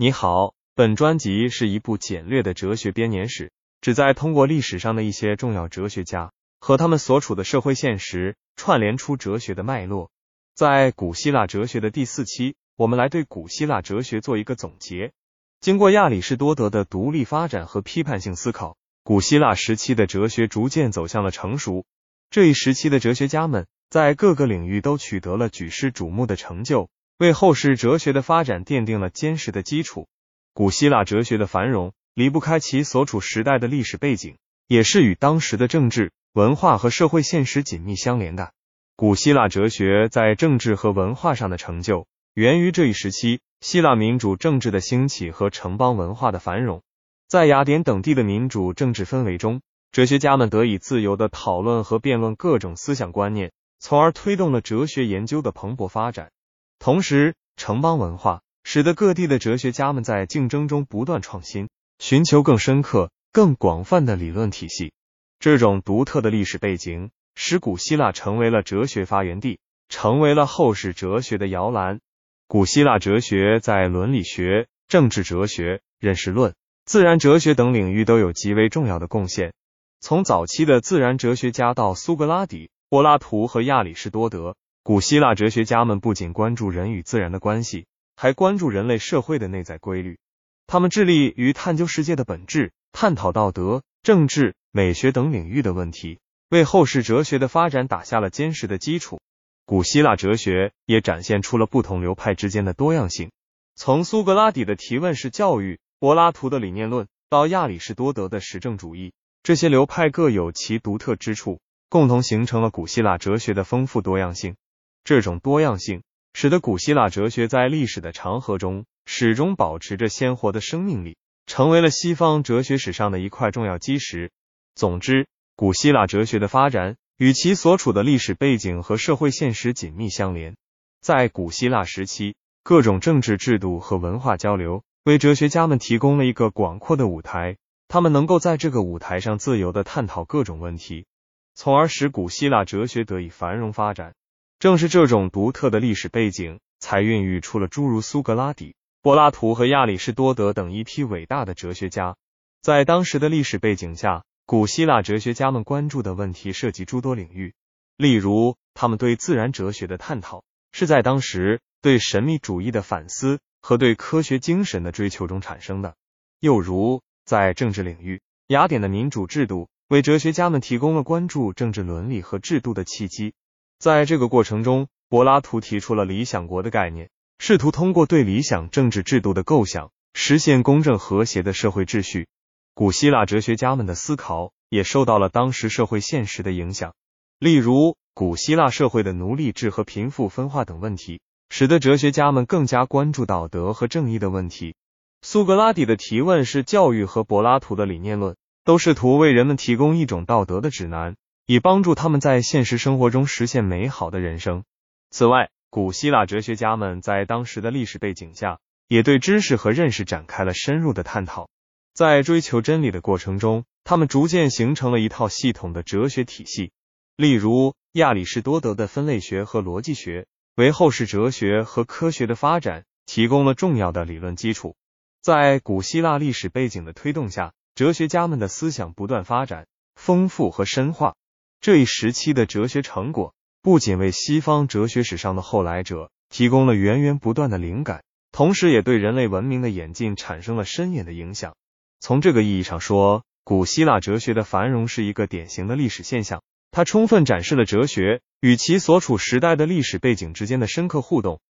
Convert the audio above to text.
你好，本专辑是一部简略的哲学编年史，旨在通过历史上的一些重要哲学家和他们所处的社会现实，串联出哲学的脉络。在古希腊哲学的第四期，我们来对古希腊哲学做一个总结。经过亚里士多德的独立发展和批判性思考，古希腊时期的哲学逐渐走向了成熟。这一时期的哲学家们在各个领域都取得了举世瞩目的成就。为后世哲学的发展奠定了坚实的基础。古希腊哲学的繁荣离不开其所处时代的历史背景，也是与当时的政治、文化和社会现实紧密相连的。古希腊哲学在政治和文化上的成就，源于这一时期希腊民主政治的兴起和城邦文化的繁荣。在雅典等地的民主政治氛围中，哲学家们得以自由的讨论和辩论各种思想观念，从而推动了哲学研究的蓬勃发展。同时，城邦文化使得各地的哲学家们在竞争中不断创新，寻求更深刻、更广泛的理论体系。这种独特的历史背景使古希腊成为了哲学发源地，成为了后世哲学的摇篮。古希腊哲学在伦理学、政治哲学、认识论、自然哲学等领域都有极为重要的贡献。从早期的自然哲学家到苏格拉底、柏拉图和亚里士多德。古希腊哲学家们不仅关注人与自然的关系，还关注人类社会的内在规律。他们致力于探究世界的本质，探讨道德、政治、美学等领域的问题，为后世哲学的发展打下了坚实的基础。古希腊哲学也展现出了不同流派之间的多样性。从苏格拉底的提问式教育、柏拉图的理念论到亚里士多德的实证主义，这些流派各有其独特之处，共同形成了古希腊哲学的丰富多样性。这种多样性使得古希腊哲学在历史的长河中始终保持着鲜活的生命力，成为了西方哲学史上的一块重要基石。总之，古希腊哲学的发展与其所处的历史背景和社会现实紧密相连。在古希腊时期，各种政治制度和文化交流为哲学家们提供了一个广阔的舞台，他们能够在这个舞台上自由的探讨各种问题，从而使古希腊哲学得以繁荣发展。正是这种独特的历史背景，才孕育出了诸如苏格拉底、柏拉图和亚里士多德等一批伟大的哲学家。在当时的历史背景下，古希腊哲学家们关注的问题涉及诸多领域。例如，他们对自然哲学的探讨是在当时对神秘主义的反思和对科学精神的追求中产生的。又如，在政治领域，雅典的民主制度为哲学家们提供了关注政治伦理和制度的契机。在这个过程中，柏拉图提出了理想国的概念，试图通过对理想政治制度的构想，实现公正和谐的社会秩序。古希腊哲学家们的思考也受到了当时社会现实的影响，例如古希腊社会的奴隶制和贫富分化等问题，使得哲学家们更加关注道德和正义的问题。苏格拉底的提问是教育和柏拉图的理念论，都试图为人们提供一种道德的指南。以帮助他们在现实生活中实现美好的人生。此外，古希腊哲学家们在当时的历史背景下，也对知识和认识展开了深入的探讨。在追求真理的过程中，他们逐渐形成了一套系统的哲学体系。例如，亚里士多德的分类学和逻辑学，为后世哲学和科学的发展提供了重要的理论基础。在古希腊历史背景的推动下，哲学家们的思想不断发展、丰富和深化。这一时期的哲学成果，不仅为西方哲学史上的后来者提供了源源不断的灵感，同时也对人类文明的演进产生了深远的影响。从这个意义上说，古希腊哲学的繁荣是一个典型的历史现象，它充分展示了哲学与其所处时代的历史背景之间的深刻互动，